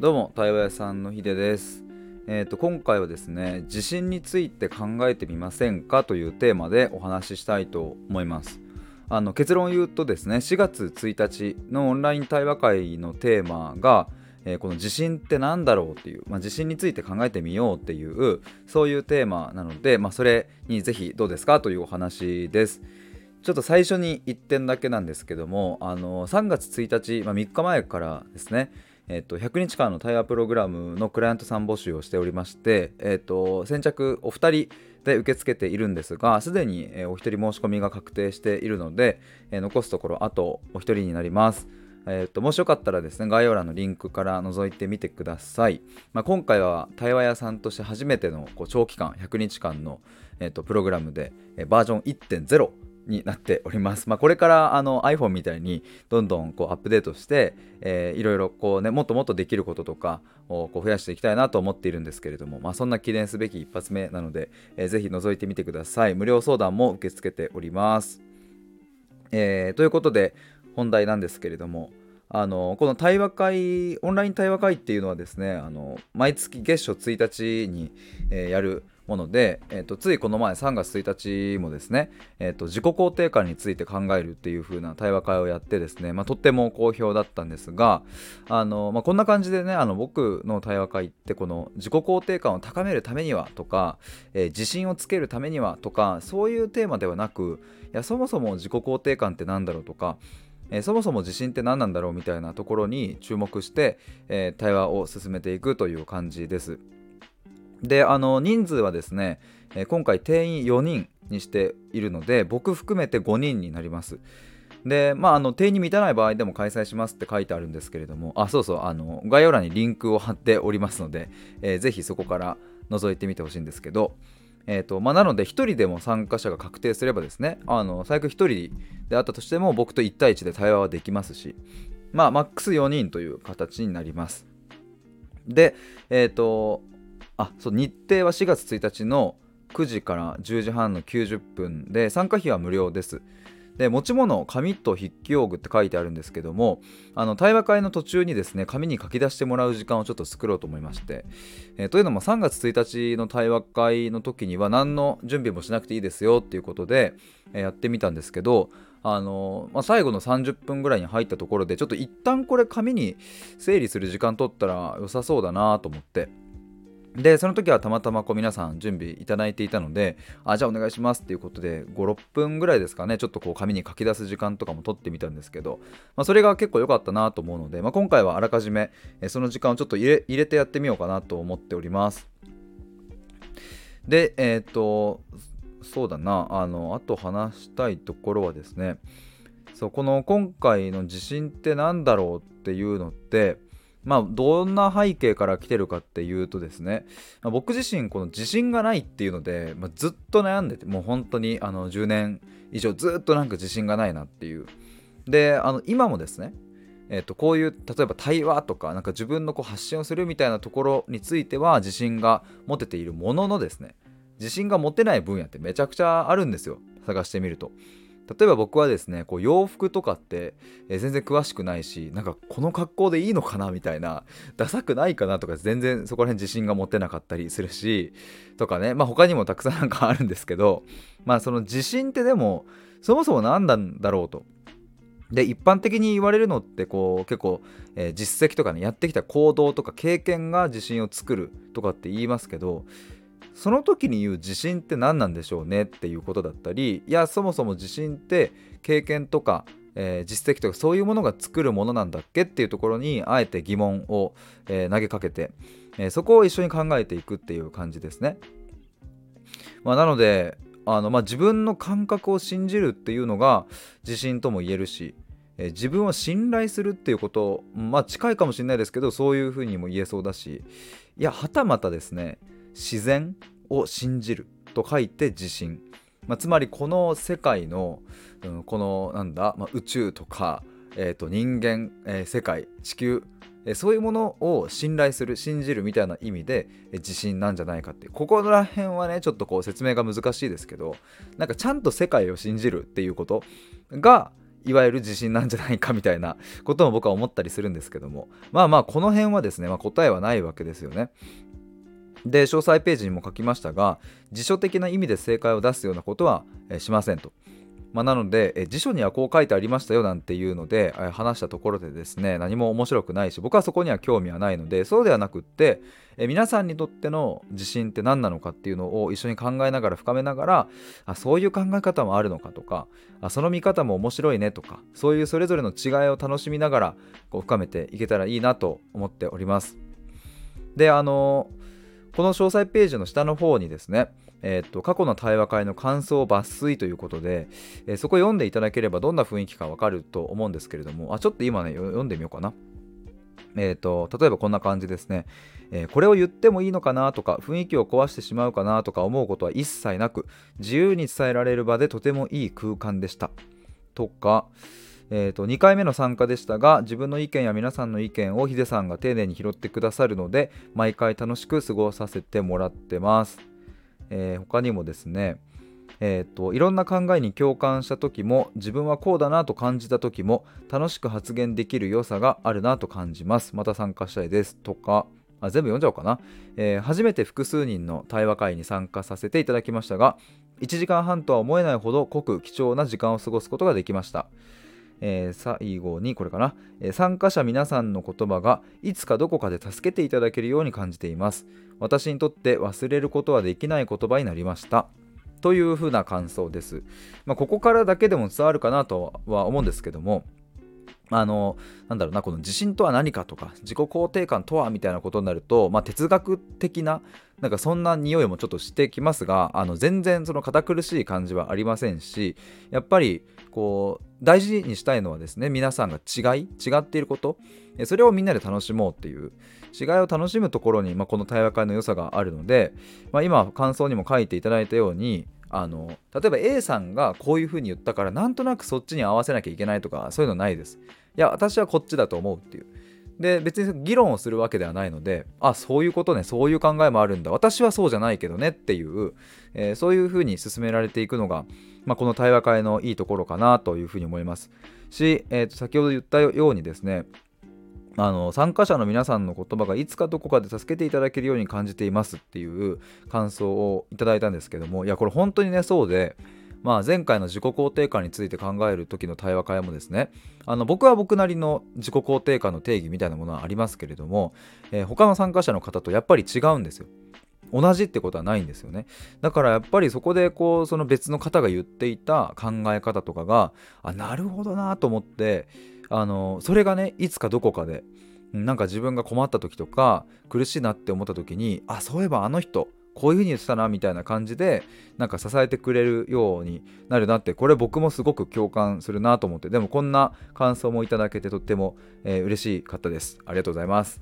どうも対話屋さんのひでです。えー、今回はですね地震について考えてみませんかというテーマでお話ししたいと思います。結論を言うとですね4月1日のオンライン対話会のテーマが、えー、この地震って何だろうっていう、まあ、地震について考えてみようっていうそういうテーマなので、まあ、それにぜひどうですかというお話です。ちょっと最初に1点だけなんですけどもあの3月1日、まあ、3日前からですねえっと、100日間の対話プログラムのクライアントさん募集をしておりまして、えっと、先着お二人で受け付けているんですが、すでにお一人申し込みが確定しているので、え残すところあとお一人になります。えっと、もしよかったらですね、概要欄のリンクから覗いてみてください。まあ、今回は対話屋さんとして初めてのこう長期間、100日間の、えっと、プログラムで、えバージョン1.0になっております。まあ、これからあの iPhone みたいにどんどんこうアップデートして、えー、いろいろこう、ね、もっともっとできることとかをこう増やしていきたいなと思っているんですけれども、まあ、そんな記念すべき一発目なので、えー、ぜひ覗いてみてください。無料相談も受け付けております。えー、ということで本題なんですけれどもあのこの対話会オンライン対話会っていうのはですねあの毎月月初1日に、えー、やるもので、えーと、ついこの前3月1日もですね、えーと、自己肯定感について考えるっていう風な対話会をやってですね、まあ、とっても好評だったんですがあの、まあ、こんな感じでねあの僕の対話会ってこの自己肯定感を高めるためにはとか、えー、自信をつけるためにはとかそういうテーマではなくいやそもそも自己肯定感って何だろうとかえー、そもそも自信って何なんだろうみたいなところに注目して、えー、対話を進めていくという感じです。であの人数はですね、えー、今回定員4人にしているので僕含めて5人になります。でまああの定員に満たない場合でも開催しますって書いてあるんですけれどもあそうそうあの概要欄にリンクを貼っておりますので、えー、ぜひそこから覗いてみてほしいんですけどえーとまあ、なので1人でも参加者が確定すればですねあの最悪1人であったとしても僕と1対1で対話はできますしまあマックス4人という形になります。でえっ、ー、とあそう日程は4月1日の9時から10時半の90分で参加費は無料です。で持ち物紙と筆記用具って書いてあるんですけどもあの対話会の途中にですね紙に書き出してもらう時間をちょっと作ろうと思いまして、えー、というのも3月1日の対話会の時には何の準備もしなくていいですよっていうことで、えー、やってみたんですけどあのまあ、最後の30分ぐらいに入ったところでちょっと一旦これ紙に整理する時間取ったら良さそうだなと思ってでその時はたまたまこう皆さん準備いただいていたのであじゃあお願いしますっていうことで56分ぐらいですかねちょっとこう紙に書き出す時間とかも取ってみたんですけど、まあ、それが結構良かったなと思うので、まあ、今回はあらかじめその時間をちょっと入れ入れてやってみようかなと思っております。でえっ、ー、とそうだなあのあと話したいところはですねそうこの今回の地震って何だろうっていうのってまあ、どんな背景から来てるかっていうとですね、まあ、僕自身この自信がないっていうので、まあ、ずっと悩んでてもう本当にあの10年以上ずっとなんか自信がないなっていう。であの今もですねえー、とこういう例えば対話とかなんか自分のこう発信をするみたいなところについては自信が持てているもののですね自信が持てない分野ってめちゃくちゃあるんですよ。探してみると。例えば僕はですねこう洋服とかって、え、全然詳しくないしなんかこの格好でいいのかなみたいなダサくないかなとか全然そこら辺自信が持てなかったりするしとかねまあ他にもたくさんなんかあるんですけどまあその自信ってでもそもそも何なんだろうと。で一般的に言われるのってこう結構、えー、実績とかねやってきた行動とか経験が自信を作るとかって言いますけどその時に言う自信って何なんでしょうねっていうことだったりいやそもそも自信って経験とか、えー、実績とかそういうものが作るものなんだっけっていうところにあえて疑問を、えー、投げかけて、えー、そこを一緒に考えていくっていう感じですね。まあ、なのであの、まあ、自分の感覚を信じるっていうのが自信とも言えるし、え自分を信頼するっていうことまあ近いかもしれないですけどそういうふうにも言えそうだしいやはたまたですね自然を信じると書いて自信、まあ、つまりこの世界の、うん、このなんだ、まあ、宇宙とか、えー、と人間、えー、世界地球えそういうものを信頼する信じるみたいな意味で自信なんじゃないかって。ここら辺はねちょっとこう説明が難しいですけどなんかちゃんと世界を信じるっていうことがいわゆる自信なんじゃないかみたいな ことも僕は思ったりするんですけども。まあまあこの辺はですね、まあ、答えはないわけですよね。で詳細ページにも書きましたが辞書的な意味で正解を出すようなことは、しませんと。まあ、なのでえ辞書にはこう書いてありましたよなんていうのでえ話したところでですね何も面白くないし僕はそこには興味はないのでそうではなくってえ皆さんにとっての自信って何なのかっていうのを一緒に考えながら深めながらあそういう考え方もあるのかとかあその見方も面白いねとかそういうそれぞれの違いを楽しみながらこう深めていけたらいいなと思っております。であのこの詳細ページの下の方にですねえー、と過去の対話会の感想抜粋ということで、えー、そこ読んでいただければどんな雰囲気かわかると思うんですけれどもあちょっと今ね読んでみようかな。えーと、例えばこんな感じですね、えー、これを言ってもいいのかなとか雰囲気を壊してしまうかなとか思うことは一切なく自由に伝えられる場でとてもいい空間でしたとか、えーと、2回目の参加でしたが自分の意見や皆さんの意見をヒデさんが丁寧に拾ってくださるので毎回楽しく過ごさせてもらってます。えー、他にもですねえーと、いろんな考えに共感した時も自分はこうだなと感じた時も楽しく発言できる良さがあるなと感じます。また参加したいです。とかあ全部読んじゃおうかな、えー、初めて複数人の対話会に参加させていただきましたが1時間半とは思えないほど濃く貴重な時間を過ごすことができました。えー、最後にこれかな、えー、参加者皆さんの言葉がいつかどこかで助けていただけるように感じています。私にとって忘れることはできない言葉になりました。というふうな感想です、まあ、ここからだけでも伝わるかなとは思うんですけどもあのなんだろうなこの自信とは何かとか自己肯定感とはみたいなことになると、まあ、哲学的ななんかそんな匂いもちょっとしてきますがあの全然その堅苦しい感じはありませんしやっぱりこう大事にしたいのはですね皆さんが違い違っていることそれをみんなで楽しもうっていう違いを楽しむところに、まあ、この対話会の良さがあるので、まあ、今感想にも書いていただいたようにあの例えば A さんがこういうふうに言ったからなんとなくそっちに合わせなきゃいけないとかそういうのないです。いや私はこっちだと思うっていう。で別に議論をするわけではないのであそういうことねそういう考えもあるんだ。私はそうじゃないけどねっていう、えー、そういうふうに進められていくのが、まあ、この対話会のいいところかなというふうに思います。し、えー、と先ほど言ったようにですねあの参加者の皆さんの言葉がいつかどこかで助けていただけるように感じていますっていう感想をいただいたんですけどもいやこれ本当にねそうでまあ、前回の自己肯定感について考える時の対話会もですねあの僕は僕なりの自己肯定感の定義みたいなものはありますけれども、えー、他の参加者の方とやっぱり違うんですよ。同じってことはないんですよねだからやっぱりそこでこうその別の方が言っていた考え方とかがあなるほどなと思ってあのそれがねいつかどこかでなんか自分が困った時とか苦しいなって思った時にあそういえばあの人こういう風に言ってたなみたいな感じでなんか支えてくれるようになるなってこれ僕もすごく共感するなと思ってでもこんな感想もいただけてとっても、えー、嬉しかったです。ありがとうございます。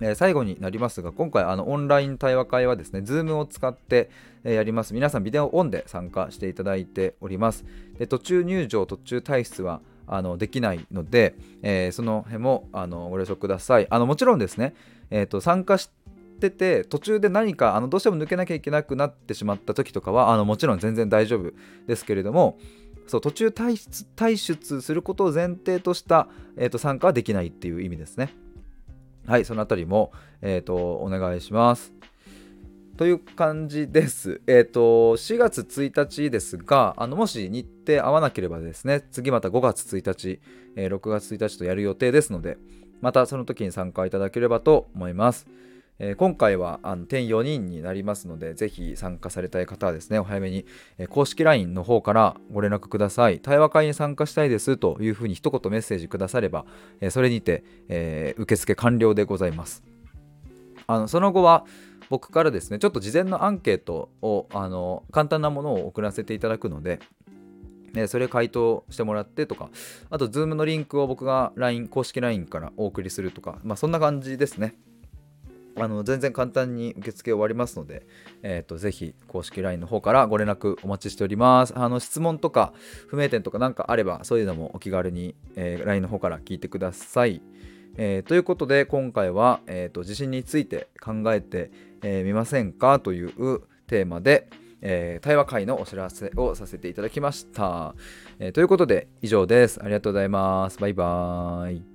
え最後になりますが今回あのオンライン対話会はですね Zoom を使って、えやります。皆さんビデオオンで参加していただいております。で途中入場途中退出はあのできないので、えー、その辺もあのご了承ください。あのもちろんですね、えーと参加しってて途中で何かあのどうしても抜けなきゃいけなくなってしまった時とかはあのもちろん全然大丈夫ですけれどもそう途中退出退出することを前提とした、えーと、参加はできないっていう意味ですね。はい、そのあたりも、えーと、お願いします。という感じです。えっ、ー、と、4月1日ですが、あのもし日程合わなければですね、次また5月1日、えー、6月1日とやる予定ですので、またその時に参加いただければと思います。え、今回はあの点4人になりますので、ぜひ参加されたい方はですね、お早めに、え、公式 LINE の方からご連絡ください。対話会に参加したいですというふうに一言メッセージくだされば、え、それにて、え受付完了でございます。あのその後は、僕からですね、ちょっと事前のアンケートを、あの簡単なものを送らせていただくので、えそれ回答してもらってとか、あと、Zoom のリンクを僕が LINE、公式 LINE からお送りするとか、まあ、そんな感じですね。あの全然簡単に受付終わりますので、えーと、ぜひ公式 LINE の方からご連絡お待ちしております。あの質問とか不明点とか何かあればそういうのもお気軽に、えー、LINE の方から聞いてください。えー、ということで今回は、えーと、地震について考えてみ、えー、ませんかというテーマで、えー、対話会のお知らせをさせていただきました、え、ということで以上です。ありがとうございます。バイバーイ。